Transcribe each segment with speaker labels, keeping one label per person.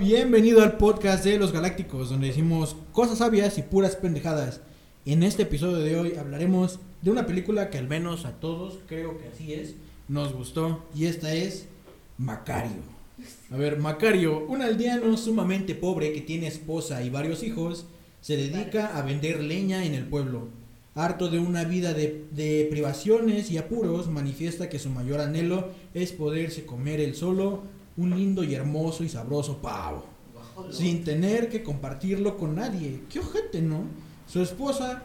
Speaker 1: bienvenido al podcast de Los Galácticos, donde decimos cosas sabias y puras pendejadas. En este episodio de hoy hablaremos de una película que al menos a todos, creo que así es, nos gustó. Y esta es Macario. A ver, Macario, un aldeano sumamente pobre que tiene esposa y varios hijos, se dedica a vender leña en el pueblo. Harto de una vida de, privaciones y apuros, manifiesta que su mayor anhelo es poderse comer él solo un lindo y hermoso y sabroso pavo, sin tener que compartirlo con nadie. Qué ojete, ¿no? Su esposa,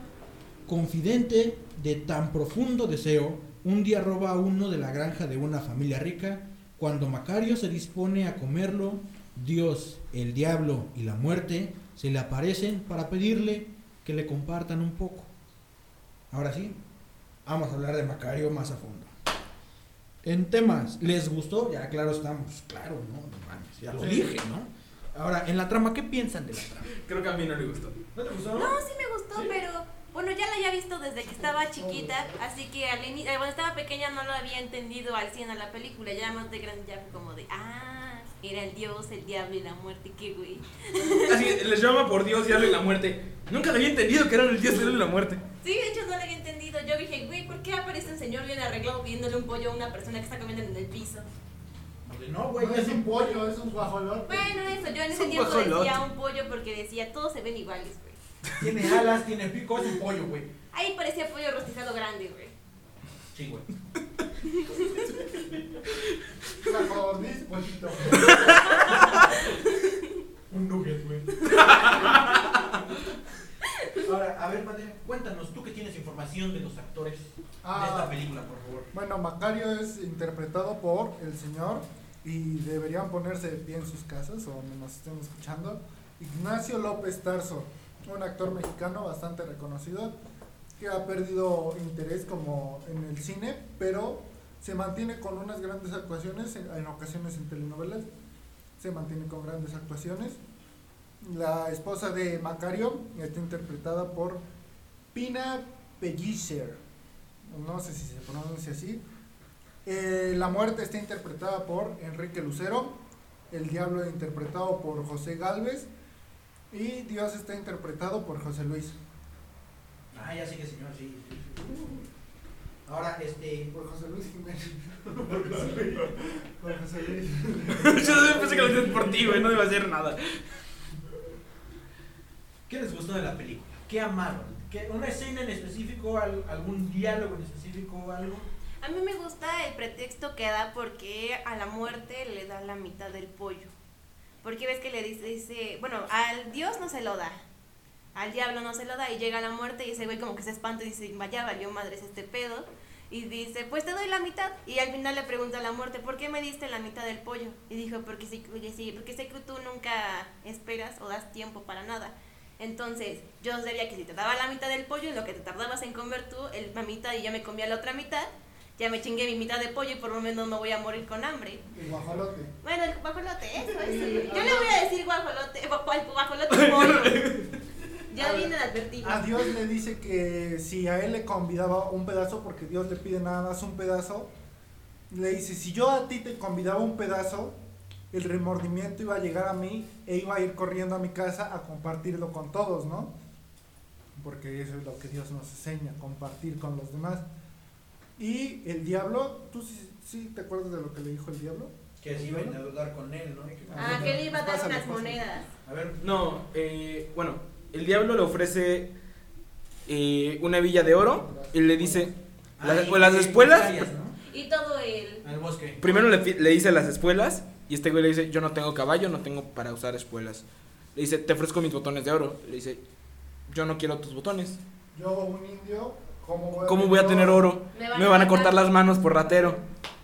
Speaker 1: confidente de tan profundo deseo, un día roba a uno de la granja de una familia rica. Cuando Macario se dispone a comerlo, Dios, el diablo y la muerte se le aparecen para pedirle que le compartan un poco. Ahora sí, vamos a hablar de Macario más a fondo. En temas, ¿les gustó? Ya claro estamos, claro, ¿no? no mames, ya lo
Speaker 2: Sí.
Speaker 1: dije, ¿no? Ahora, en la trama, ¿qué piensan de la trama?
Speaker 2: Creo que a mí no le gustó.
Speaker 1: ¿No te gustó?
Speaker 3: No, sí me gustó, pero bueno, ya la había visto desde que estaba chiquita, así que al ini- eh, cuando estaba pequeña no lo había entendido al 100 a la película, ya más de grande ya fue como de, ah, era el dios, el diablo y la muerte, qué güey.
Speaker 2: Así les llama por Dios, diablo y la muerte. Nunca le había entendido que eran el Dios, diablo y la muerte.
Speaker 3: Sí, yo dije, güey, ¿por qué aparece un señor bien arreglado pidiéndole un pollo a una persona que está comiendo en el piso?
Speaker 1: No, güey,
Speaker 4: No es un pollo, es un guajolote.
Speaker 3: Bueno, eso, yo en
Speaker 2: Es
Speaker 3: ese tiempo
Speaker 2: guajolote.
Speaker 3: decía un pollo porque decía, todos se ven iguales, güey.
Speaker 1: tiene alas, tiene pico, es un pollo, güey.
Speaker 3: Ahí parecía pollo rostizado grande, güey.
Speaker 1: Sí, güey.
Speaker 4: Pollito.
Speaker 1: Un nugget, güey. Ahora, a ver, padre, cuéntanos, tú que tienes información de los actores de
Speaker 4: Ah.
Speaker 1: esta película, por favor.
Speaker 4: Bueno, Macario es interpretado por el señor y deberían ponerse de pie en sus casas o nos estén escuchando. Ignacio López Tarso, un actor mexicano bastante reconocido que ha perdido interés como en el cine, pero se mantiene con unas grandes actuaciones, en, en ocasiones en telenovelas, se mantiene con grandes actuaciones. La esposa de Macario está interpretada por Pina Pellicer, no sé si se pronuncia así. Eh, la muerte está interpretada por Enrique Lucero, el diablo interpretado por José Galvez y Dios está interpretado por José Luis.
Speaker 1: Ah, ya sé que señor, sí. Ahora, este.
Speaker 4: Por José Luis Jiménez. por José Luis.
Speaker 2: Yo pensé que lo hacías por ti, güey, no iba a hacer nada.
Speaker 1: ¿Qué les gustó de la película? ¿Qué amaron? ¿Qué, ¿Una escena en específico? al- ¿Algún diálogo en específico o algo?
Speaker 3: A mí me gusta el pretexto que da porque a la muerte le da la mitad del pollo. Porque ves que le dice, dice, bueno, al Dios no se lo da, al diablo no se lo da y llega la muerte y ese güey como que se espanta y dice, vaya, valió madres este pedo. Y dice, pues te doy la mitad. Y al final le pregunta a la muerte, ¿por qué me diste la mitad del pollo? Y dijo, porque sí, porque sé que tú nunca esperas o das tiempo para nada. Entonces, yo sabía que si te daba la mitad del pollo, en lo que te tardabas en comer tú, el, la mitad y ya me comía la otra mitad, ya me chingué mi mitad de pollo y por lo menos no voy a morir con hambre.
Speaker 4: El guajolote.
Speaker 3: Bueno, el guajolote, eso, eso. Yo le voy a decir guajolote, gua- gua- guajolote pollo. Ya viene advertido.
Speaker 4: A Dios le dice que si a él le convidaba un pedazo, porque Dios le pide nada más un pedazo, le dice, si yo a ti te convidaba un pedazo, el remordimiento iba a llegar a mí e iba a ir corriendo a mi casa a compartirlo con todos, ¿no? Porque eso es lo que Dios nos enseña, compartir con los demás. Y el diablo, ¿tú sí, sí te acuerdas de lo que le dijo el diablo?
Speaker 1: Que se iban a dudar con él, ¿no?
Speaker 3: Ah, que le iba a dar
Speaker 4: Pásale,
Speaker 3: unas
Speaker 4: pásale.
Speaker 3: monedas.
Speaker 1: A ver,
Speaker 2: No, eh, bueno, el diablo le ofrece eh, una villa de oro y le dice, las, pues, las espuelas.
Speaker 3: Y todo el...
Speaker 1: Al bosque.
Speaker 2: primero le, le dice las espuelas y este güey le dice, yo no tengo caballo, no tengo para usar espuelas. Le dice, te ofrezco mis botones de oro. Le dice, yo no quiero tus botones.
Speaker 4: Yo, un indio, ¿cómo voy a,
Speaker 2: ¿Cómo voy a tener oro?
Speaker 3: Me van
Speaker 2: Me
Speaker 3: a
Speaker 2: van a
Speaker 3: matar.
Speaker 2: cortar las manos por ratero.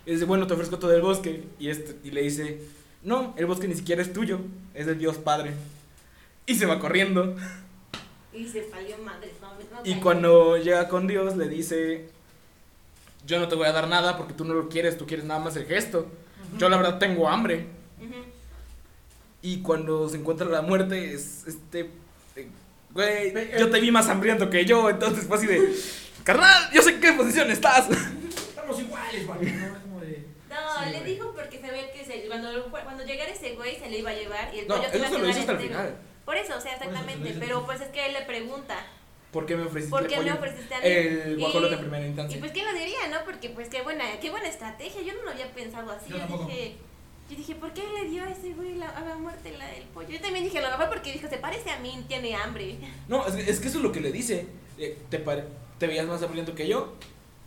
Speaker 2: Y dice, bueno, te ofrezco todo el bosque. Y, este, y le dice, no, el bosque ni siquiera es tuyo, es del Dios Padre. Y se va corriendo.
Speaker 3: Y se salió madre. No, no,
Speaker 2: Y cuando llega con Dios le dice, yo no te voy a dar nada porque tú no lo quieres, tú quieres nada más el gesto. Yo la verdad tengo hambre. Y cuando se encuentra la muerte es este... eh, Güey, yo te vi más hambriento que yo, entonces fue así de... Carnal, yo sé en qué posición estás.
Speaker 1: Estamos iguales, güey. ¿no? Es como de-
Speaker 3: No,
Speaker 1: Sí,
Speaker 3: le
Speaker 1: güey.
Speaker 3: dijo porque ve que se- cuando, cuando llegara ese güey se le iba a llevar y el
Speaker 2: No,
Speaker 3: pollo se iba
Speaker 2: eso
Speaker 3: a
Speaker 2: hasta el final.
Speaker 3: Por eso, o sea,
Speaker 1: eso
Speaker 3: exactamente. Pero pues es que él le pregunta.
Speaker 2: ¿Por qué me ofreciste
Speaker 3: ¿Por
Speaker 2: el
Speaker 3: qué me
Speaker 2: pollo?
Speaker 3: ofreciste a mí?
Speaker 2: El guajolote
Speaker 3: Y-
Speaker 2: en primera
Speaker 3: Y
Speaker 2: instancia.
Speaker 3: pues quién lo diría, ¿no? Porque pues qué buena, qué buena estrategia. Yo no lo había pensado así.
Speaker 1: Yo
Speaker 3: dije, yo dije, ¿por qué le dio a ese güey la, a la muerte la del pollo? Yo también dije, lo mejor porque dijo, se parece a mí, tiene hambre.
Speaker 2: No, es, que- es que eso es lo que le dice. Eh, Te, pare- te veías más hambriento que yo.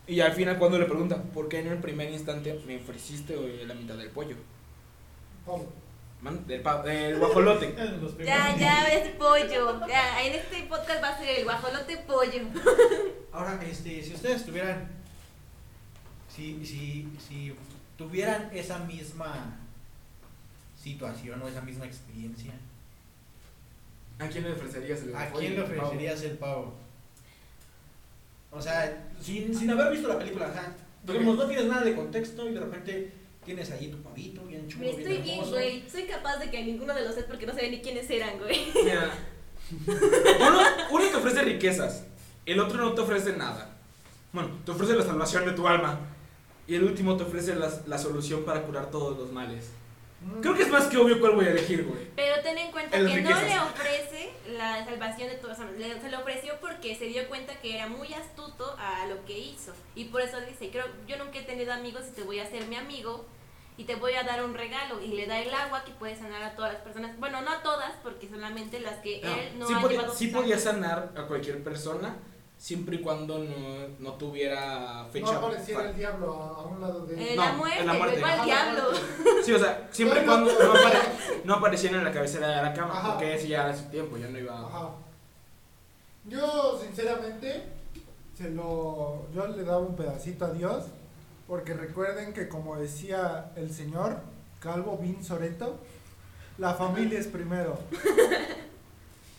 Speaker 2: Y al final cuando le pregunta, ¿por qué en el primer instante me ofreciste la mitad del pollo?
Speaker 4: Pablo.
Speaker 2: Man, del, guajolote.
Speaker 3: Ya, ya, es pollo. Ya, en este podcast va a ser el guajolote pollo.
Speaker 1: Ahora, este, si ustedes tuvieran, si, si, si tuvieran esa misma situación o esa misma experiencia,
Speaker 2: ¿A quién le ofrecerías el
Speaker 1: ¿a
Speaker 2: pollo?
Speaker 1: quién le ofrecerías el pavo? O sea, sin, sin haber visto la película, ajá. Digamos, no tienes nada de contexto y de repente tienes ahí tu pavito bien chulo,
Speaker 3: Me estoy bien, güey. Soy capaz de que ninguno de los tres porque no sabía ni quiénes eran, güey.
Speaker 2: Mira, uno, uno te ofrece riquezas, el otro no te ofrece nada. Bueno, te ofrece la salvación de tu alma. Y el último te ofrece las- la solución para curar todos los males. Creo que es más que obvio cuál voy a elegir, güey.
Speaker 3: Pero ten en cuenta
Speaker 2: El
Speaker 3: que no
Speaker 2: riquezas.
Speaker 3: le ofrece la salvación de sea, le- Se lo ofreció porque se dio cuenta que era muy astuto a lo que hizo. Y por eso dice, creo, yo nunca he tenido amigos y te voy a hacer mi amigo y te voy a dar un regalo. Y le da el agua que puede sanar a todas las personas. Bueno, no a todas, porque solamente las que
Speaker 2: No,
Speaker 3: él no
Speaker 2: sí
Speaker 3: ha
Speaker 2: podía,
Speaker 3: llevado
Speaker 2: sí podía sanar a cualquier persona siempre y cuando no, no tuviera fecha.
Speaker 4: No apareciera
Speaker 2: pa-
Speaker 4: el diablo a, un lado de él.
Speaker 3: Eh,
Speaker 2: No,
Speaker 3: la muerte,
Speaker 2: en la muerte.
Speaker 3: diablo.
Speaker 2: Sí, o sea, siempre y cuando no, apare- no apareciera en la cabecera de la cama,
Speaker 4: Ajá.
Speaker 2: porque ese ya era su tiempo, ya no iba.
Speaker 4: Ajá. Yo, sinceramente, se lo, yo le daba un pedacito a Dios, porque recuerden que como decía el señor Calvo Bin Soreto, la familia es primero.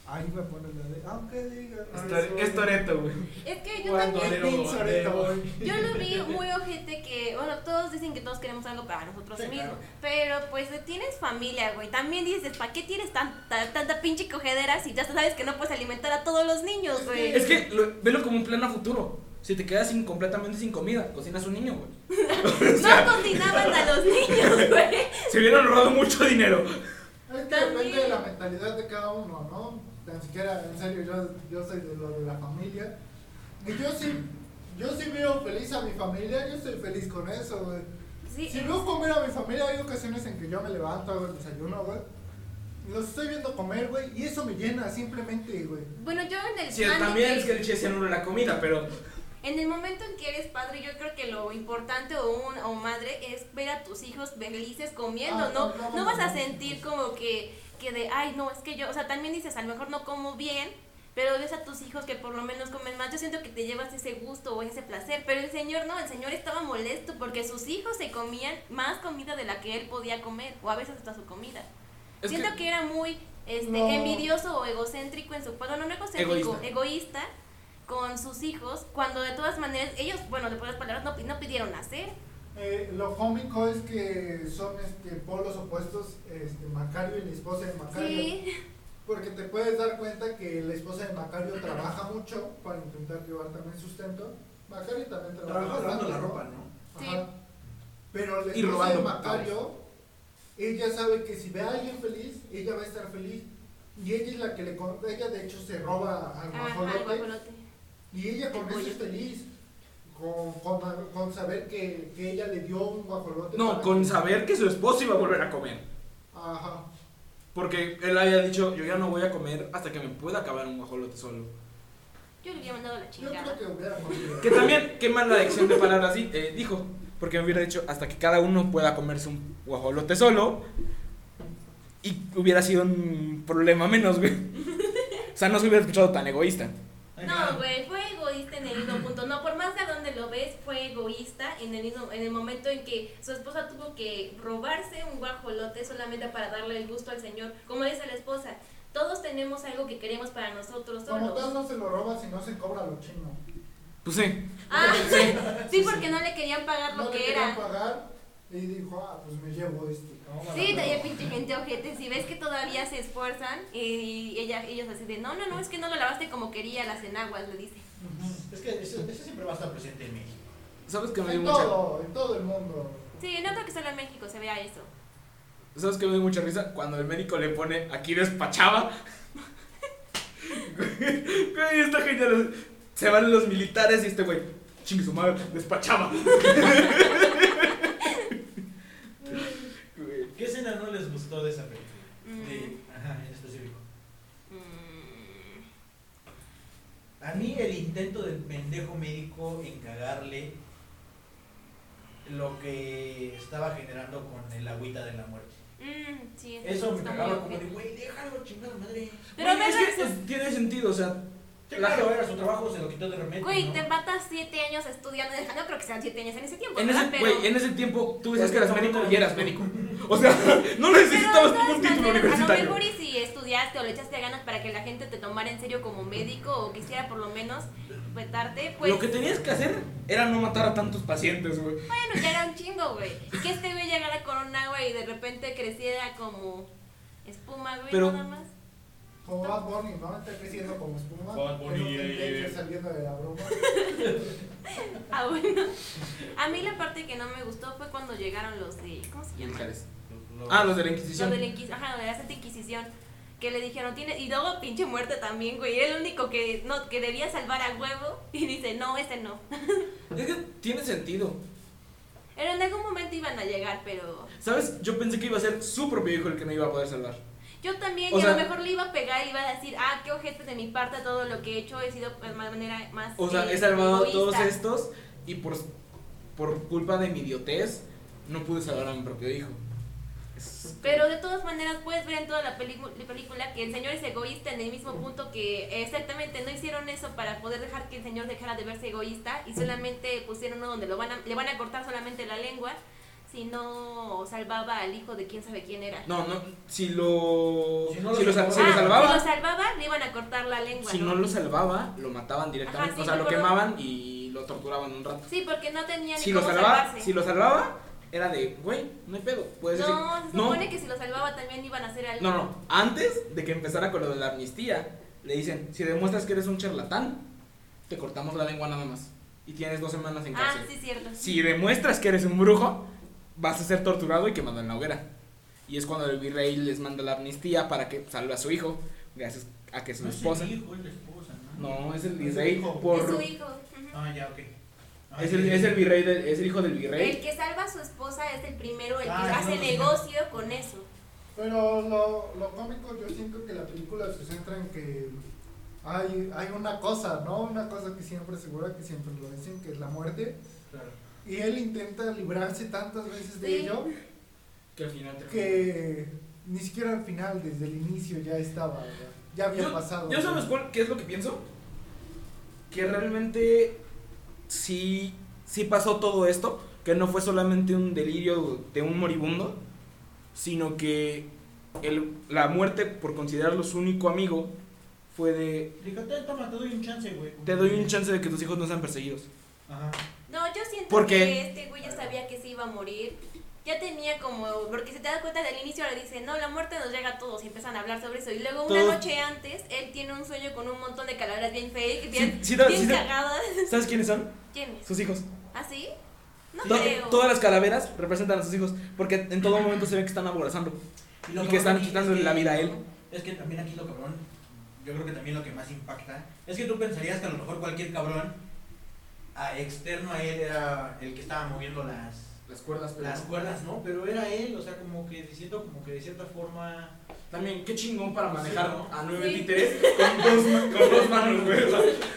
Speaker 4: Ahí me pones la de, aunque diga.
Speaker 2: Es Tor- Es Toreto, güey.
Speaker 3: Es que yo
Speaker 1: Cuando
Speaker 3: también... Yo lo vi muy ojete que, bueno, todos dicen que todos queremos algo para nosotros
Speaker 1: Sí,
Speaker 3: mismos.
Speaker 1: claro.
Speaker 3: Pero pues tienes familia, güey. También dices, ¿para qué tienes tanta, tanta pinche cogedera si ya sabes que no puedes alimentar a todos los niños, güey?
Speaker 2: Es que lo- velo como un plan a futuro. Si te quedas sin, completamente sin comida, cocinas un niño, güey. O sea,
Speaker 3: No cocinaban a los niños, güey.
Speaker 2: se hubieran ahorrado mucho dinero.
Speaker 4: Es que
Speaker 3: También.
Speaker 4: depende de la mentalidad de cada uno, ¿no? Tan siquiera, en serio, yo, yo soy de lo de la familia. Y yo sí, yo sí veo feliz a mi familia, yo estoy feliz con eso, güey.
Speaker 3: Sí,
Speaker 4: Si veo comer a mi familia, hay ocasiones en que yo me levanto, hago el desayuno, güey. Los estoy viendo comer, güey, y eso me llena simplemente, güey.
Speaker 3: Bueno, yo en el
Speaker 2: Sí, también
Speaker 3: que-
Speaker 2: es que el chiste no era la comida, pero
Speaker 3: En el momento en que eres padre, yo creo que lo importante o, un, o madre es ver a tus hijos felices comiendo,
Speaker 4: Ah,
Speaker 3: ¿no?
Speaker 4: no, no,
Speaker 3: No vas a
Speaker 4: no, no.
Speaker 3: sentir como que, que de, ay, no, es que yo, o sea, también dices, a lo mejor no como bien, pero ves a tus hijos que por lo menos comen más. Yo siento que te llevas ese gusto o ese placer, pero el señor no, el señor estaba molesto porque sus hijos se comían más comida de la que él podía comer, o a veces hasta su comida.
Speaker 2: es
Speaker 3: Siento
Speaker 2: que,
Speaker 3: que, era muy este,
Speaker 4: No.
Speaker 3: envidioso o egocéntrico en su bueno, no egocéntrico,
Speaker 2: Egoísta.
Speaker 3: egoísta. con sus hijos, cuando de todas maneras ellos, bueno, de pocas palabras, no, no pidieron nacer.
Speaker 4: Eh, lo cómico es que son este, polos opuestos, este, Macario y la esposa de Macario.
Speaker 3: Sí,
Speaker 4: Porque te puedes dar cuenta que la esposa de Macario trabaja mucho para intentar llevar también sustento. Macario también trabaja. Bastante,
Speaker 1: la ropa, ¿no?
Speaker 3: Sí.
Speaker 4: Ajá. Pero la esposa de Macario, ella sabe que si ve a alguien feliz, ella va a estar feliz. Y ella es la que le ella de hecho se roba al guajolote y ella con eso es feliz. Con, con, con saber que, que ella le dio un guajolote.
Speaker 2: no, con
Speaker 4: que-
Speaker 2: saber que su esposo iba a volver a comer.
Speaker 4: Ajá.
Speaker 2: Porque él había dicho, yo ya no voy a comer hasta que me pueda acabar un guajolote solo.
Speaker 3: Yo le hubiera mandado la
Speaker 4: Yo
Speaker 3: chingada.
Speaker 4: creo que hubiera comido.
Speaker 2: Que también, qué mala lección de palabras di- eh, dijo. Porque me hubiera dicho hasta que cada uno pueda comerse un guajolote solo. Y hubiera sido un problema menos, güey. O sea, no se hubiera escuchado tan egoísta.
Speaker 3: No, güey, fue egoísta en el mismo punto. No, por más de donde lo ves, fue egoísta en el mismo, en el momento en que su esposa tuvo que robarse un guajolote solamente para darle el gusto al señor. Como dice la esposa, todos tenemos algo que queremos para nosotros
Speaker 4: Como tal
Speaker 3: solos.
Speaker 4: no se lo roba si no se cobra lo chino.
Speaker 2: Pues sí.
Speaker 3: Ah,
Speaker 2: Sí.
Speaker 3: sí, porque no le querían pagar
Speaker 4: No
Speaker 3: lo
Speaker 4: le
Speaker 3: que
Speaker 4: querían
Speaker 3: era.
Speaker 4: pagar y dijo, ah, pues me llevo este. a
Speaker 3: Sí,
Speaker 4: prueba.
Speaker 3: pinche gente ojete. Si ves que todavía se esfuerzan y ella, ellos así de, no, no, no, es que no lo lavaste como quería las enaguas, le dice.
Speaker 1: Es que eso, eso siempre va a estar presente en México.
Speaker 2: ¿Sabes que me dio
Speaker 4: En
Speaker 2: mucha...
Speaker 4: todo, en todo el mundo.
Speaker 3: Sí, no creo que solo en México se vea eso.
Speaker 2: ¿Sabes qué me dio mucha risa? Cuando el médico le pone aquí despachaba. Güey, está genial. Se van los militares y este güey, chingue su madre, despachaba.
Speaker 1: ¿Qué escena no les gustó de esa película?
Speaker 3: Mm,
Speaker 1: De- ajá, en específico.
Speaker 3: mm,
Speaker 1: A mí el intento del pendejo médico en cagarle lo que estaba generando con el agüita de la muerte.
Speaker 3: mm, sí,
Speaker 1: Eso me cagaba como de, güey, déjalo, chingada madre.
Speaker 3: Pero
Speaker 2: Güey, es que es- tiene sentido, o sea,
Speaker 1: Sí,
Speaker 2: La-
Speaker 1: claro, era su trabajo, se lo quitó de repente.
Speaker 3: Güey,
Speaker 1: ¿no?
Speaker 3: te matas siete años estudiando. No creo que sean siete años en ese tiempo.
Speaker 2: en ese,
Speaker 3: Pero-
Speaker 2: güey, en ese tiempo tú decías que eras médico y eras médico. O sea, no necesitabas ningún título
Speaker 3: maneras, A
Speaker 2: universitario.
Speaker 3: lo mejor y si estudiaste o le echaste ganas para que la gente te tomara en serio como médico o quisiera por lo menos vetarte, pues
Speaker 2: Lo que tenías que hacer era no matar a tantos pacientes, güey.
Speaker 3: bueno, ya era un chingo, güey. Y que este güey llegara con un agua y de repente creciera como espuma, güey,
Speaker 2: Pero-
Speaker 3: nada más.
Speaker 4: Como Bad Bunny, ¿no? Está creciendo como espuma.
Speaker 1: Bad Bunny, eh,
Speaker 4: saliendo de la broma.
Speaker 3: Ah, bueno. A mí la parte que no me gustó fue cuando llegaron los de. ¿Cómo se llama?
Speaker 1: Lo-
Speaker 2: Ah, los de la
Speaker 3: Los
Speaker 2: Inquisición.
Speaker 3: de la Inquisición. Ajá, de la Santa Inquisición. Que le dijeron, tiene. Y luego pinche muerte también, güey. Era el único que, no, que debía salvar a huevo. Y dice, no, ese no.
Speaker 2: Es que tiene sentido.
Speaker 3: Pero en algún momento iban a llegar, pero.
Speaker 2: ¿Sabes? Yo pensé que iba a ser su propio hijo el que me iba a poder salvar.
Speaker 3: Yo también,
Speaker 2: O
Speaker 3: y a
Speaker 2: sea-
Speaker 3: lo mejor le iba a pegar y iba a decir, ah, qué ojete de mi parte todo lo que he hecho, he sido de manera más.
Speaker 2: O sea,
Speaker 3: eh,
Speaker 2: he salvado a todos
Speaker 3: egoísta".
Speaker 2: estos y por, por culpa de mi idiotez no pude salvar a mi propio hijo.
Speaker 3: Pero de todas maneras puedes ver en toda la, película que el señor es egoísta en el mismo punto que exactamente no hicieron eso para poder dejar que el señor dejara de verse egoísta y solamente pusieron uno donde lo van a, le van a cortar solamente la lengua si no salvaba al hijo de quién sabe quién era.
Speaker 2: No, no, si lo.
Speaker 1: Si no lo
Speaker 2: si lo,
Speaker 1: salvaba.
Speaker 2: lo
Speaker 3: Ah,
Speaker 2: salvaba.
Speaker 3: Si lo salvaba, le iban a cortar la lengua.
Speaker 2: Si no lo salvaba, lo mataban directamente.
Speaker 3: Ajá, sí,
Speaker 2: o sea, lo quemaban y lo torturaban un rato.
Speaker 3: Sí, porque no tenía ni
Speaker 2: Si lo
Speaker 3: cómo
Speaker 2: salvaba,
Speaker 3: salvarse.
Speaker 2: si lo salvaba, era de, güey, no hay pedo. Puedes decir.
Speaker 3: no, se
Speaker 2: no,
Speaker 3: supone que si lo salvaba también iban a hacer algo.
Speaker 2: no, no. Antes de que empezara con lo de la amnistía, le dicen: si demuestras que eres un charlatán, te cortamos la lengua nada más. Y tienes dos semanas en
Speaker 3: Ah,
Speaker 2: cárcel.
Speaker 3: sí, cierto.
Speaker 2: Si demuestras que eres un brujo, vas a ser torturado y quemado en la hoguera. Y es cuando el virrey les manda la amnistía para que salve a su hijo, gracias a que su
Speaker 1: No es el
Speaker 2: esposa.
Speaker 1: hijo, es la esposa, ¿no?
Speaker 2: No, es el
Speaker 4: Es el
Speaker 2: virrey.
Speaker 3: Es
Speaker 2: por.
Speaker 3: su hijo.
Speaker 1: Ah, ya, ok.
Speaker 2: Es el, es el virrey, del- es el hijo del
Speaker 3: El
Speaker 2: virrey.
Speaker 3: que salva a su esposa es el primero, el que
Speaker 1: Ah,
Speaker 3: hace
Speaker 1: no,
Speaker 3: negocio con eso.
Speaker 4: Pero lo, lo cómico, yo siento que la película se centra en que hay, hay una cosa, ¿no? Una cosa que siempre segura, que siempre lo dicen, que es la muerte.
Speaker 1: Claro.
Speaker 4: Y él intenta librarse tantas veces de
Speaker 3: Sí.
Speaker 4: ello
Speaker 2: Que al final
Speaker 4: que ni siquiera al final, desde el inicio ya estaba, ya, ya había
Speaker 2: Yo,
Speaker 4: pasado.
Speaker 2: yo sabes cuál- qué es lo que pienso. Que realmente sí, sí pasó todo esto. Que no fue solamente un delirio de un moribundo. Sino que el, la muerte, por considerarlo su único amigo, fue de...
Speaker 1: Fíjate, toma, te doy un chance, güey.
Speaker 2: Te doy un chance de que tus hijos no sean perseguidos.
Speaker 1: Ajá.
Speaker 3: No, yo siento
Speaker 2: ¿Por qué?
Speaker 3: que este güey ya sabía que se iba a morir. Ya tenía como, porque si te das cuenta del inicio le dice, no, la muerte nos llega a todos y empiezan a hablar sobre eso. Y luego una
Speaker 2: Todos-
Speaker 3: noche antes, él tiene un sueño con un montón de calaveras bien fake, bien,
Speaker 2: sí, da-
Speaker 3: bien
Speaker 2: sí, da-
Speaker 3: cagadas.
Speaker 2: ¿Sabes quiénes son?
Speaker 3: ¿Quién es?
Speaker 2: Sus hijos.
Speaker 3: ¿Ah, sí? No creo.
Speaker 2: todas las calaveras representan a sus hijos. Porque en todo momento se ve que están aborazando.
Speaker 1: lo
Speaker 2: Y que están quitándole
Speaker 1: es
Speaker 2: la vida a él.
Speaker 1: Es que también aquí lo cabrón, yo creo que también lo que más impacta, es que tú pensarías que a lo mejor cualquier cabrón a, externo a él era el que estaba moviendo las,
Speaker 2: Las cuerdas, pero
Speaker 1: las
Speaker 2: no.
Speaker 1: cuerdas, ¿no? Pero era él, o sea, como que siento como que de cierta forma...
Speaker 2: También, qué chingón para manejar
Speaker 1: Sí, ¿no?
Speaker 2: a nueve
Speaker 3: Sí.
Speaker 2: títeres con dos, con dos manos, güey.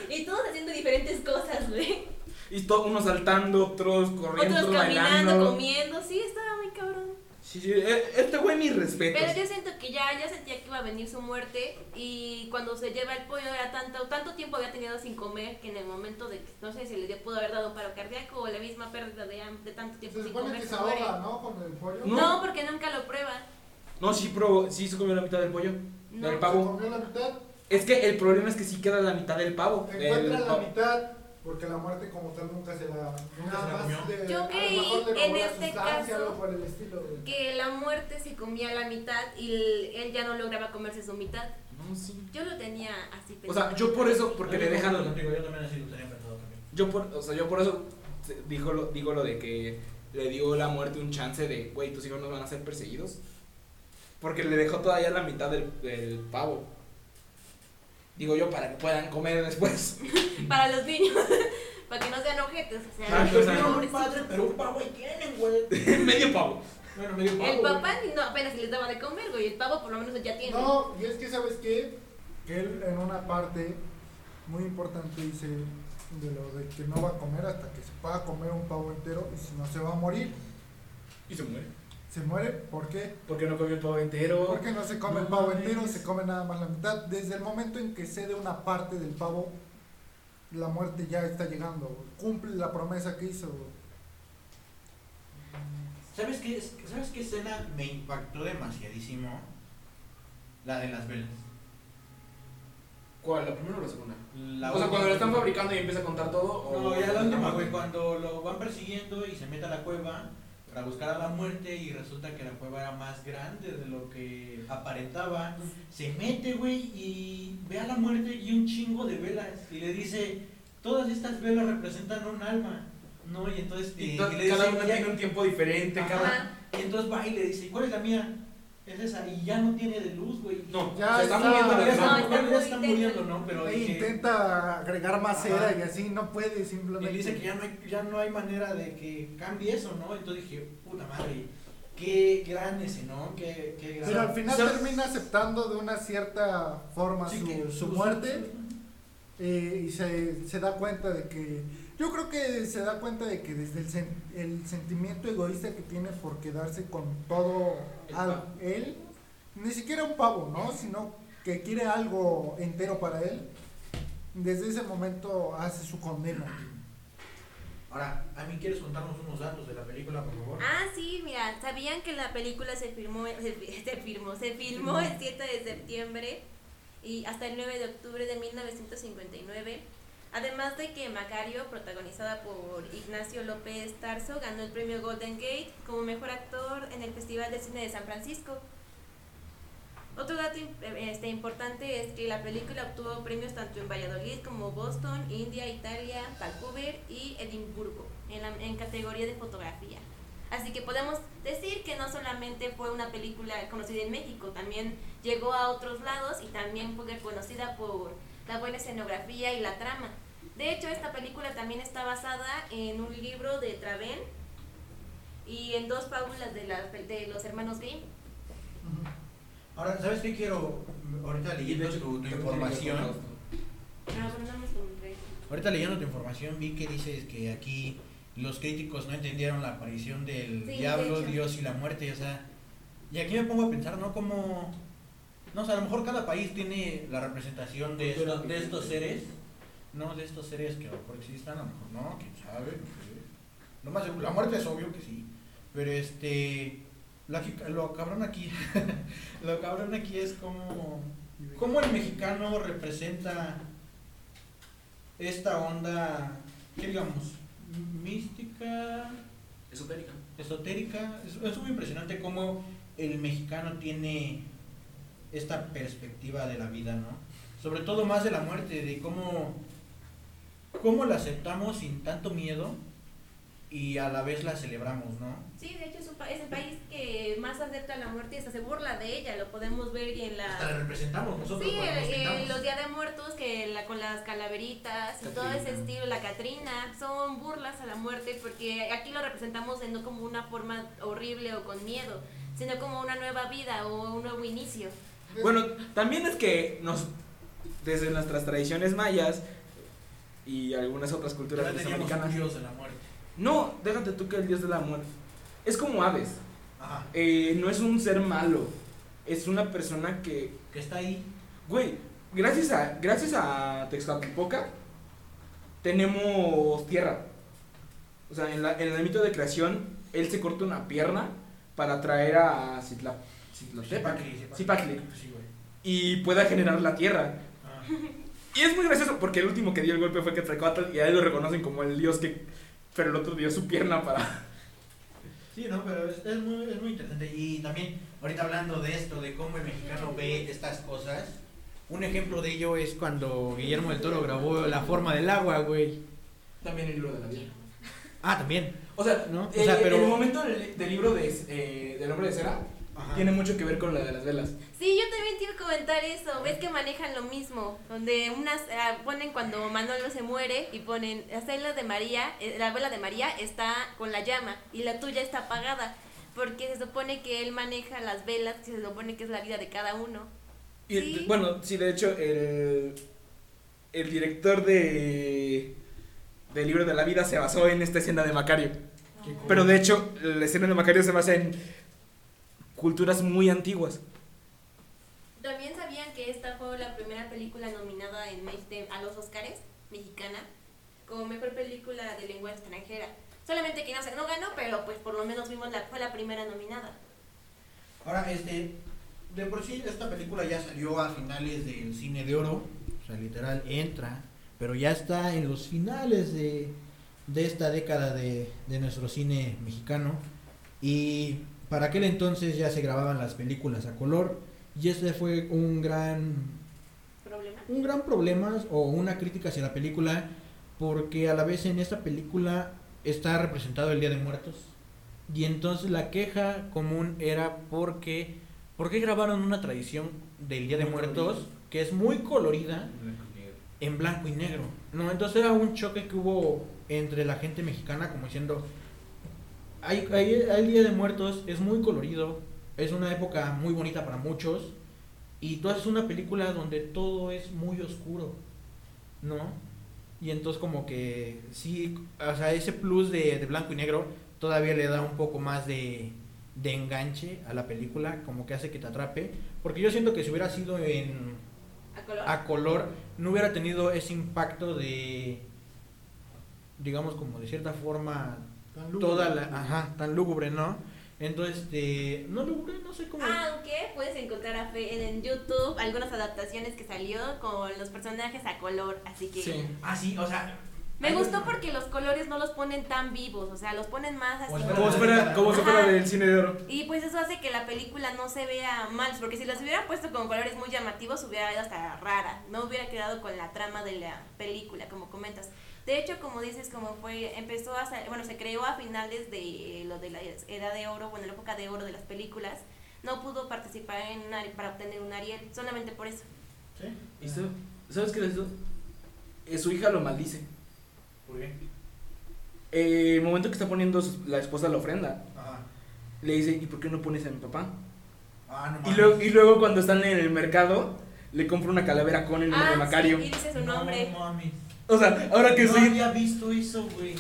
Speaker 3: Y todos haciendo diferentes cosas, güey.
Speaker 2: Y to- unos saltando, otros corriendo,
Speaker 3: Otros
Speaker 2: otros
Speaker 3: caminando,
Speaker 2: bailando.
Speaker 3: comiendo. Sí, estaba muy cabrón.
Speaker 2: Sí, sí, eh, este güey mis respetos.
Speaker 3: Pero yo siento que ya, ya sentía que iba a venir su muerte y cuando se lleva el pollo era tanto, tanto tiempo había tenido sin comer que en el momento de que no sé si le dio- pudo haber dado un paro cardíaco o la misma pérdida de, de tanto tiempo
Speaker 4: Se
Speaker 3: sin comer
Speaker 4: que
Speaker 3: se
Speaker 4: se ahoga, ¿no? Con el pollo.
Speaker 2: No.
Speaker 3: No, porque nunca lo prueba.
Speaker 2: No, sí, pero sí se comió la mitad del pollo.
Speaker 3: No.
Speaker 2: Del
Speaker 4: Se
Speaker 2: pavo.
Speaker 4: comió la mitad,
Speaker 2: Es que el problema es que sí queda la mitad del pavo.
Speaker 4: encuentra la
Speaker 2: pavo.
Speaker 4: mitad, porque la muerte como tal nunca se la... Nunca
Speaker 1: se la
Speaker 4: más
Speaker 1: comió.
Speaker 4: le-
Speaker 3: Yo creí, en este caso,
Speaker 4: algo por el estilo. güey.
Speaker 3: Que la muerte se comía la mitad y el- él ya no lograba comerse su mitad.
Speaker 2: No, sí.
Speaker 3: Yo lo tenía así
Speaker 2: O sea, yo por eso, porque le dejan.
Speaker 1: yo también así lo tenía pensado también.
Speaker 2: Yo por, o sea, yo por eso dijo lo, digo lo de que le dio la muerte un chance de, güey, tus hijos no van a ser perseguidos. Porque le dejó todavía la mitad del, del pavo. Digo yo, para que puedan comer después.
Speaker 3: Para los niños. para que no sean ojetes. O sea, los
Speaker 1: un
Speaker 3: pobrecitos.
Speaker 1: padre, pero un pavo ahí tienen, güey.
Speaker 2: Medio pavo.
Speaker 1: Bueno, medio pavo.
Speaker 3: El papá no, apenas les daba de comer, güey. El pavo por lo menos ya tiene.
Speaker 4: No, y es que sabes qué, que él en una parte muy importante dice de lo de que no va a comer hasta que se pueda comer un pavo entero y si no se va a morir.
Speaker 2: Y se muere.
Speaker 4: Se muere, ¿por qué?
Speaker 2: Porque no comió el pavo entero.
Speaker 4: Porque no se come el pavo
Speaker 1: mames.
Speaker 4: entero, se come nada más la mitad. Desde el momento en que cede una parte del pavo, la muerte ya está llegando. Cumple la promesa que hizo.
Speaker 1: ¿Sabes qué, ¿Sabes qué escena me impactó demasiadísimo? La de las velas.
Speaker 2: ¿Cuál? ¿La primera o la segunda?
Speaker 1: La
Speaker 2: o sea, cuando lo están fabricando y empieza a contar todo. o-
Speaker 1: No, ya la última, güey, cuando lo van persiguiendo y se mete a la cueva para buscar a la muerte y resulta que la cueva era más grande de lo que aparentaba. Se mete, güey, y ve a la muerte y un chingo de velas. Y le dice, todas estas velas representan un alma. ¿No? Y entonces
Speaker 2: Y
Speaker 1: eh, y le
Speaker 2: cada
Speaker 1: dice,
Speaker 2: una
Speaker 1: "Ya-
Speaker 2: tiene un tiempo diferente.
Speaker 1: Ajá.
Speaker 2: Cada...
Speaker 1: Y entonces va y le dice, ¿cuál es la mía? Es esa, y ya no tiene de luz, güey.
Speaker 2: No,
Speaker 4: Ya
Speaker 2: se está,
Speaker 4: está-
Speaker 2: muriendo.
Speaker 1: Ya está,
Speaker 3: No,
Speaker 1: ya está muriendo, ¿no? Pero
Speaker 4: E
Speaker 1: dije-
Speaker 4: intenta agregar más cera y así no puede
Speaker 1: y
Speaker 4: simplemente.
Speaker 1: le dice que ya no, hay, ya no hay manera de que cambie eso, ¿no? Entonces dije, puta madre, qué gran ese, ¿no? Qué, qué gran...
Speaker 4: Pero al final termina aceptando de una cierta forma
Speaker 1: Sí,
Speaker 4: su,
Speaker 1: que-
Speaker 4: su muerte eh, y se, se da cuenta de que. Yo creo que se da cuenta de que desde el, sen- el sentimiento egoísta que tiene por quedarse con todo
Speaker 2: El
Speaker 4: al-
Speaker 2: pavo.
Speaker 4: él, ni siquiera un pavo, ¿no? Sino que quiere algo entero para él. Desde ese momento hace su condena.
Speaker 1: Ahora, ¿a mí quieres contarnos unos datos de la película, por favor?
Speaker 3: Ah, sí, mira, ¿sabían que la película se filmó, se, se filmó, se filmó el 7 de septiembre y hasta el 9 de octubre de 1959? Además de que Macario, protagonizada por Ignacio López Tarso, ganó el premio Golden Gate como mejor actor en el Festival de Cine de San Francisco. Otro dato este, importante es que la película obtuvo premios tanto en Valladolid como Boston, India, Italia, Vancouver y Edimburgo en, la, en categoría de fotografía. Así que podemos decir que no solamente fue una película conocida en México, también llegó a otros lados y también fue conocida por la buena escenografía y la trama. De hecho, esta película también está basada en un libro de Travén y en dos fábulas de, la- de los hermanos Grimm.
Speaker 1: Ahora, ¿sabes qué quiero? Ahorita leyendo tu, tu información,
Speaker 3: Ah, bueno, no me
Speaker 1: ahorita leyendo tu información vi que dices que aquí los críticos no entendieron la aparición del
Speaker 3: Sí,
Speaker 1: diablo. Dios y la muerte, o sea, y aquí me pongo a pensar, ¿no? Como, no sé, a lo mejor cada país tiene la representación de, estos, de estos seres, no de estos seres que a lo mejor existan, a lo mejor no, quién sabe, no sé. Lo más seguro, la muerte es obvio que sí, pero este, lo, lo cabrón aquí, lo cabrón aquí es como, cómo el mexicano representa esta onda, ¿qué digamos? Mística,
Speaker 2: Esotérica.
Speaker 1: esotérica. Es, es muy impresionante cómo el mexicano tiene esta perspectiva de la vida, ¿no? Sobre todo más de la muerte, de cómo, cómo la aceptamos sin tanto miedo y a la vez la celebramos, ¿no?
Speaker 3: Sí, de hecho es, un es el país que más acepta la muerte y hasta se burla de ella, lo podemos ver y en
Speaker 1: Hasta la
Speaker 3: la...
Speaker 1: representamos nosotros
Speaker 3: Sí, eh, los días de muertos que la, con las calaveritas y todo ese estilo, la Catrina, son burlas a la muerte porque aquí lo representamos no como una forma horrible o con miedo, sino como una nueva vida o un nuevo inicio.
Speaker 2: Bueno, también es que nos, desde nuestras tradiciones mayas y algunas otras culturas
Speaker 1: dios de la muerte.
Speaker 2: No, déjate tú que el dios de la muerte. Es como Hades.
Speaker 1: Ajá.
Speaker 2: Eh, no es un ser malo. Es una persona que,
Speaker 1: Que está ahí.
Speaker 2: güey, gracias a, gracias a Texcatlipoca tenemos tierra. O sea, en, la- en el mito de creación, él se corta una pierna para traer a Citla,
Speaker 1: Sí, güey.
Speaker 2: y pueda generar la tierra.
Speaker 1: Ah.
Speaker 2: Y es muy gracioso porque el último que dio el golpe fue Quetzalcóatl y a él lo reconocen como el dios que. Pero el otro dio su pierna para.
Speaker 1: Sí, no, pero es, es muy, es muy interesante. Y también, ahorita hablando de esto, de cómo el mexicano ve estas cosas, un ejemplo de ello es cuando Guillermo del Toro grabó La forma del agua, güey.
Speaker 2: También el libro de la vida.
Speaker 1: Ah, también.
Speaker 2: O sea,
Speaker 1: ¿No? O
Speaker 2: eh,
Speaker 1: sea, pero-
Speaker 2: en el momento del, del libro de, eh, del hombre de cera,
Speaker 1: Ajá.
Speaker 2: tiene mucho que ver con la de las velas.
Speaker 3: Sí, yo también te iba a comentar eso. Ves que manejan lo mismo. Donde unas ah, ponen cuando Manolo se muere y ponen la vela de María, eh, la vela de María está con la llama y la tuya está apagada. Porque se supone que él maneja las velas, que se supone que es la vida de cada uno.
Speaker 2: Y
Speaker 3: Sí.
Speaker 2: bueno, sí, de hecho, el, el director de del libro de la vida se basó en esta escena de Macario.
Speaker 1: Cool.
Speaker 2: Pero de hecho, la escena de Macario se basa en culturas muy antiguas.
Speaker 3: También sabían que esta fue la primera película nominada en a los Oscars mexicana como mejor película de lengua extranjera. Solamente que no, no ganó, pero pues por lo menos vimos la, fue la primera nominada.
Speaker 1: Ahora, este, de por sí esta película ya salió a finales del cine de oro, o sea, literal, entra, pero ya está en los finales de, de esta década de, de nuestro cine mexicano. Y para aquel entonces ya se grababan las películas a color, y este fue un gran
Speaker 3: ¿Problema?
Speaker 1: un gran problema o una crítica hacia la película porque a la vez en esta película está representado el Día de Muertos y entonces la queja común era porque ¿por qué grabaron una tradición del Día de
Speaker 2: Muy
Speaker 1: Muertos que es muy colorida en blanco y negro? No, entonces era un choque que hubo entre la gente mexicana como diciendo hay, hay, hay el Día de Muertos, es muy colorido, es una época muy bonita para muchos y tú haces una película donde todo es muy oscuro, ¿no? Y entonces como que sí, o sea, ese plus de, de blanco y negro todavía le da un poco más de, de enganche a la película, como que hace que te atrape, porque yo siento que si hubiera sido en
Speaker 3: ¿A color?
Speaker 1: a color no hubiera tenido ese impacto de digamos como de cierta forma
Speaker 4: Tan lúgubre.
Speaker 1: toda la ajá tan lúgubre no entonces este no lúgubre no sé cómo
Speaker 3: Aunque puedes encontrar a Fe- en YouTube algunas adaptaciones que salió con los personajes a color, así que
Speaker 2: Sí.
Speaker 1: ah sí o sea
Speaker 3: me gustó porque los colores no los ponen tan vivos, o sea, los ponen más así.
Speaker 1: Como
Speaker 2: fuera, como si fuera del cine de oro.
Speaker 3: Y pues eso hace que la película no se vea mal, porque si los hubieran puesto con colores muy llamativos hubiera ido hasta rara, no hubiera quedado con la trama de la película, como comentas. De hecho, como dices, como fue, empezó a, sa- bueno, se creó a finales de lo de la edad de oro, bueno, la época de oro de las películas, no pudo participar en un Ari- para obtener un Ariel, solamente por eso.
Speaker 1: ¿Sí?
Speaker 2: ¿Y sa- sabes qué es eso? Eh, su hija lo maldice.
Speaker 1: ¿Por qué?
Speaker 2: Eh, el momento que está poniendo su- la esposa la ofrenda,
Speaker 1: Ajá.
Speaker 2: le dice, ¿y por qué no pones a mi papá?
Speaker 1: Ah, no
Speaker 2: Y luego, y luego cuando están en el mercado, le compra una calavera con el nombre de
Speaker 3: Ah,
Speaker 2: Macario.
Speaker 3: sí, y dice su
Speaker 1: No
Speaker 3: nombre.
Speaker 2: O sea, ahora que
Speaker 1: no
Speaker 2: sí.
Speaker 1: había visto eso, güey.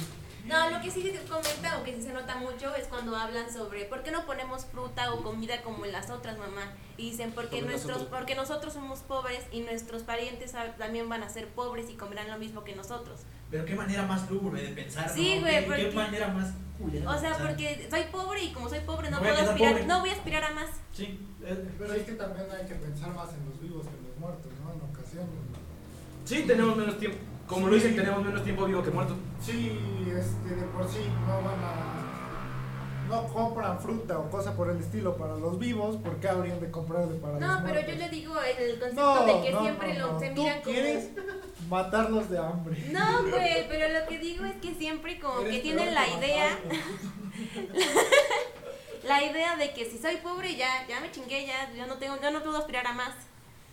Speaker 3: No, lo que sí se comenta o que sí se nota mucho es cuando hablan sobre por qué no ponemos fruta o comida como en las otras, mamá. Y dicen porque
Speaker 2: Porque
Speaker 3: nuestros
Speaker 2: nosotros-
Speaker 3: porque nosotros somos pobres y nuestros parientes también van a ser pobres y comerán lo mismo que nosotros.
Speaker 1: Pero qué manera más lúgubre de pensar,
Speaker 3: Sí,
Speaker 1: ¿no?
Speaker 3: güey,
Speaker 1: ¿Qué,
Speaker 3: porque-
Speaker 1: qué manera más culera
Speaker 3: O sea,
Speaker 1: pensar.
Speaker 3: porque soy pobre y como soy pobre no
Speaker 1: Voy
Speaker 3: puedo aspirar,
Speaker 1: pobre.
Speaker 3: no voy a aspirar a más.
Speaker 1: Sí. eh,
Speaker 4: Pero es que también hay que pensar más en los vivos que en los muertos, ¿no? En ocasiones.
Speaker 2: Sí, tenemos menos tiempo. Como lo dicen, tenemos menos tiempo vivo que muerto.
Speaker 4: Sí, este, de por sí no van a. No compran fruta o cosa por el estilo para los vivos, ¿por qué habrían de comprarle para los
Speaker 3: No, pero
Speaker 4: muertos?
Speaker 3: yo le digo el concepto
Speaker 4: No,
Speaker 3: de que
Speaker 4: no,
Speaker 3: siempre
Speaker 4: no,
Speaker 3: lo
Speaker 4: no.
Speaker 3: se
Speaker 4: Tú
Speaker 3: miran como
Speaker 4: quieres matarlos de hambre.
Speaker 3: No, güey, pero lo que digo es que siempre como que tienen la idea la idea de que si soy pobre ya, ya me chingué, ya, yo no tengo, yo no puedo aspirar a más.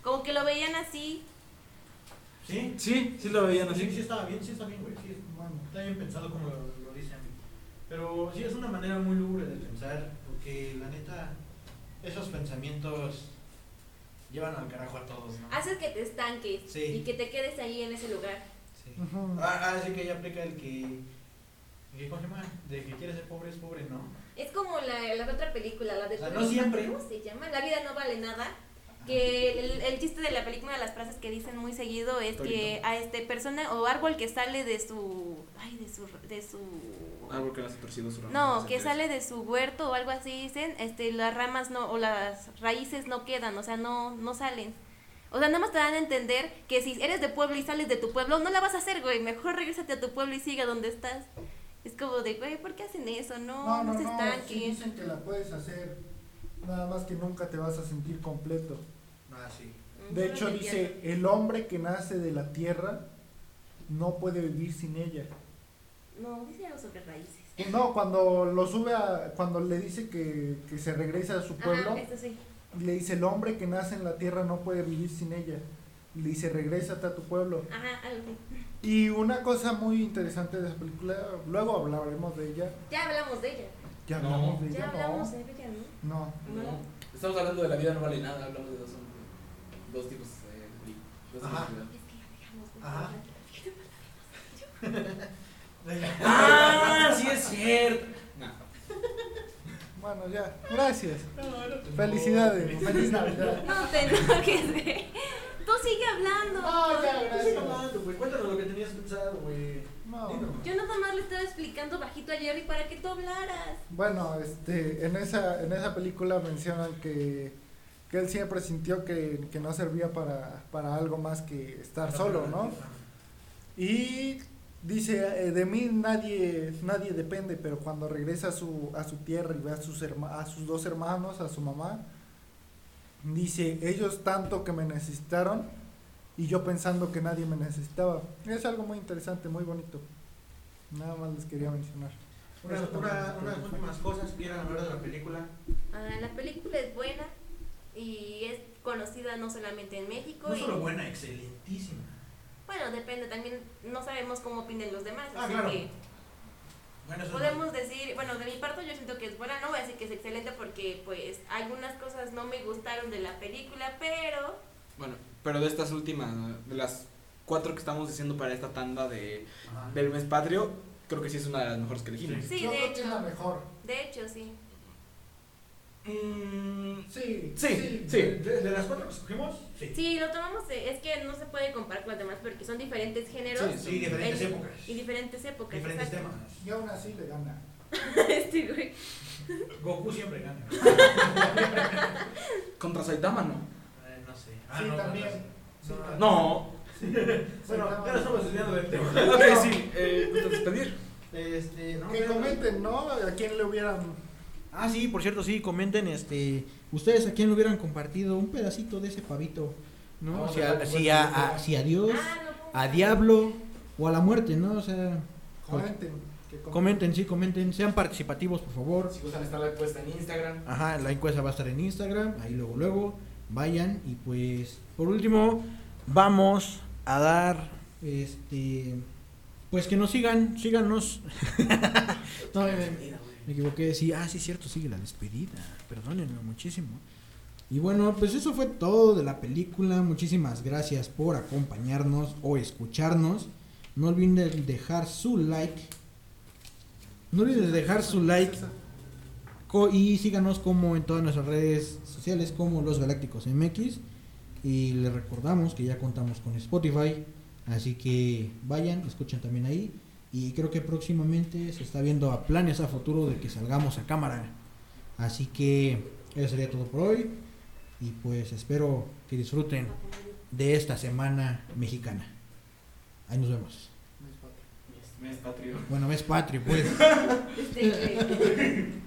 Speaker 3: Como que lo veían así.
Speaker 1: Sí.
Speaker 2: Sí, sí lo veían
Speaker 1: Sí,
Speaker 2: así.
Speaker 1: sí estaba bien, sí está bien, güey. Sí,
Speaker 4: Bueno,
Speaker 1: está bien pensado como lo, lo dicen. Pero sí es una manera muy lúgubre de pensar, porque la neta, esos pensamientos llevan al carajo a todos, ¿no?
Speaker 3: Haces que te estanques
Speaker 1: Sí.
Speaker 3: y que te quedes ahí en ese lugar.
Speaker 1: Sí. Ah, ah, sí que ella aplica el que, que, ¿cómo se llama? De que quiere ser pobre es pobre, ¿no?
Speaker 3: Es como la, la otra película, la de...
Speaker 1: O sea, no siempre.
Speaker 3: ¿Cómo se llama? La vida no vale nada. Que el, el chiste de la película, de las frases que dicen muy seguido es que a este persona o árbol que sale de su... Ay, de su... De su
Speaker 2: Árbol que nace torcido su rama
Speaker 3: No, que sale de su huerto o algo así dicen, este, las ramas no, o las raíces no quedan, o sea, no, no salen. O sea, nada más te dan a entender que si eres de pueblo y sales de tu pueblo, no la vas a hacer, güey, mejor regrésate a tu pueblo y sigue donde estás. Es como de, güey, ¿por qué hacen eso? No, no, se
Speaker 4: sí
Speaker 3: estanquen.
Speaker 4: dicen que la puedes hacer, nada más que nunca te vas a sentir completo.
Speaker 1: Ah, sí.
Speaker 4: De
Speaker 3: No
Speaker 4: hecho, dice, el hombre que nace de la tierra no puede vivir sin ella.
Speaker 3: No, dice algo sobre raíces.
Speaker 4: No, cuando lo sube a. Cuando le dice que, que se regresa a su pueblo,
Speaker 3: Ajá, esto sí.
Speaker 4: le dice: El hombre que nace en la tierra no puede vivir sin ella. Le dice: Regrésate a tu pueblo.
Speaker 3: Ajá, algo.
Speaker 4: Y una cosa muy interesante de esa película, luego hablaremos de ella.
Speaker 3: Ya hablamos de ella.
Speaker 4: Ya
Speaker 2: No.
Speaker 4: hablamos de
Speaker 3: Ya
Speaker 4: ella,
Speaker 3: hablamos
Speaker 4: no.
Speaker 3: de ella, ¿no?
Speaker 4: No.
Speaker 3: No.
Speaker 2: Estamos hablando de la vida no vale nada, hablamos de dos, dos tipos eh, de dos
Speaker 1: Ajá.
Speaker 2: de
Speaker 1: Ajá.
Speaker 2: Ah, sí es cierto. No.
Speaker 4: Bueno, ya. Gracias. Felicidades. Feliz Navidad.
Speaker 3: No te enojes, güey. Tú sigue hablando.
Speaker 4: No, ya,
Speaker 1: Sigue
Speaker 4: gracias.
Speaker 1: hablando, güey. Cuéntanos lo que tenías pensado, güey.
Speaker 4: No.
Speaker 3: Yo nada más le estaba explicando bajito a Jerry para que tú hablaras.
Speaker 4: Bueno, este, en esa, en esa película mencionan que, que él siempre sintió que, que no servía para, para algo más que estar solo, ¿no? Y dice, eh, de mí nadie, nadie depende, pero cuando regresa a su, a su tierra y ve a sus, herma- a sus dos hermanos, a su mamá, dice, ellos tanto que me necesitaron y yo pensando que nadie me necesitaba. Es algo muy interesante, muy bonito. Nada más les quería mencionar.
Speaker 1: Una, unas últimas cosas quieran hablar de la película.
Speaker 3: Ah, la película es buena y es conocida no solamente en México.
Speaker 1: No
Speaker 3: y-
Speaker 1: solo buena, excelentísima.
Speaker 3: Bueno, depende, también no sabemos cómo opinan los demás.
Speaker 1: Ah,
Speaker 3: así
Speaker 1: claro.
Speaker 3: que
Speaker 1: Bueno,
Speaker 3: podemos decir, bueno, de mi parte yo siento que es buena, no voy a decir que es excelente porque pues algunas cosas no me gustaron de la película, pero
Speaker 2: Bueno, pero de estas últimas, de las cuatro que estamos diciendo para esta tanda de,
Speaker 1: Ajá.
Speaker 2: del mes patrio, creo que sí es una de las mejores que elegimos.
Speaker 3: Sí,
Speaker 4: Yo
Speaker 3: de
Speaker 4: creo que es
Speaker 3: hecho.
Speaker 4: la mejor.
Speaker 3: de hecho sí.
Speaker 2: Mm,
Speaker 4: Sí,
Speaker 2: Sí, sí.
Speaker 1: De, de- de las cuatro que escogimos, sí.
Speaker 3: Sí, lo tomamos, de- es que no se puede comparar con las demás porque son diferentes géneros
Speaker 2: Sí,
Speaker 1: Sí, diferentes
Speaker 3: en-
Speaker 1: épocas.
Speaker 3: y diferentes épocas.
Speaker 1: Diferentes
Speaker 3: exacto.
Speaker 1: temas.
Speaker 4: Y aún así le gana.
Speaker 3: este güey.
Speaker 1: Goku siempre gana.
Speaker 2: contra Saitama, ¿no?
Speaker 1: Eh, no sé.
Speaker 4: Sí, también. Sí,
Speaker 1: No.
Speaker 4: también.
Speaker 2: No.
Speaker 1: Bueno, ya nos estamos desviando del tema.
Speaker 2: ok, sí, eh, ¿gustas despedir?
Speaker 1: Este, no,
Speaker 4: Que comenten, ¿no? A quién le hubieran.
Speaker 1: Ah, sí, por cierto, sí, comenten, este, ustedes a quién le hubieran compartido un pedacito de ese pavito, ¿no?
Speaker 4: Vamos
Speaker 1: si,
Speaker 4: a
Speaker 1: a,
Speaker 4: ver,
Speaker 1: si, a, a- si a Dios,
Speaker 3: Ah,
Speaker 1: a Diablo o a la muerte, ¿no? O sea,
Speaker 4: Comenten.
Speaker 1: comenten, sí, comenten, sean participativos, por favor.
Speaker 2: Si gustan estar la encuesta en Instagram.
Speaker 1: Ajá, la encuesta va a estar en Instagram, ahí luego, luego, vayan y pues, por último, vamos a dar, este, pues que nos sigan, síganos. No, me, me equivoqué, sí, ah, sí, cierto, sigue la despedida, perdónenme muchísimo. Y bueno, pues eso fue todo de la película, muchísimas gracias por acompañarnos o escucharnos. No olviden dejar su like. No olviden dejar su like y síganos como en todas nuestras redes sociales como Los Galácticos MX. Y les recordamos que ya contamos con Spotify. Así que vayan, escuchen también ahí. Y creo que próximamente se está viendo a planes a futuro de que salgamos a cámara. Así que eso sería todo por hoy. Y pues espero que disfruten de esta semana mexicana. Ahí nos vemos.
Speaker 2: Mes patrio.
Speaker 1: Bueno, mes patrio, pues.
Speaker 3: Este.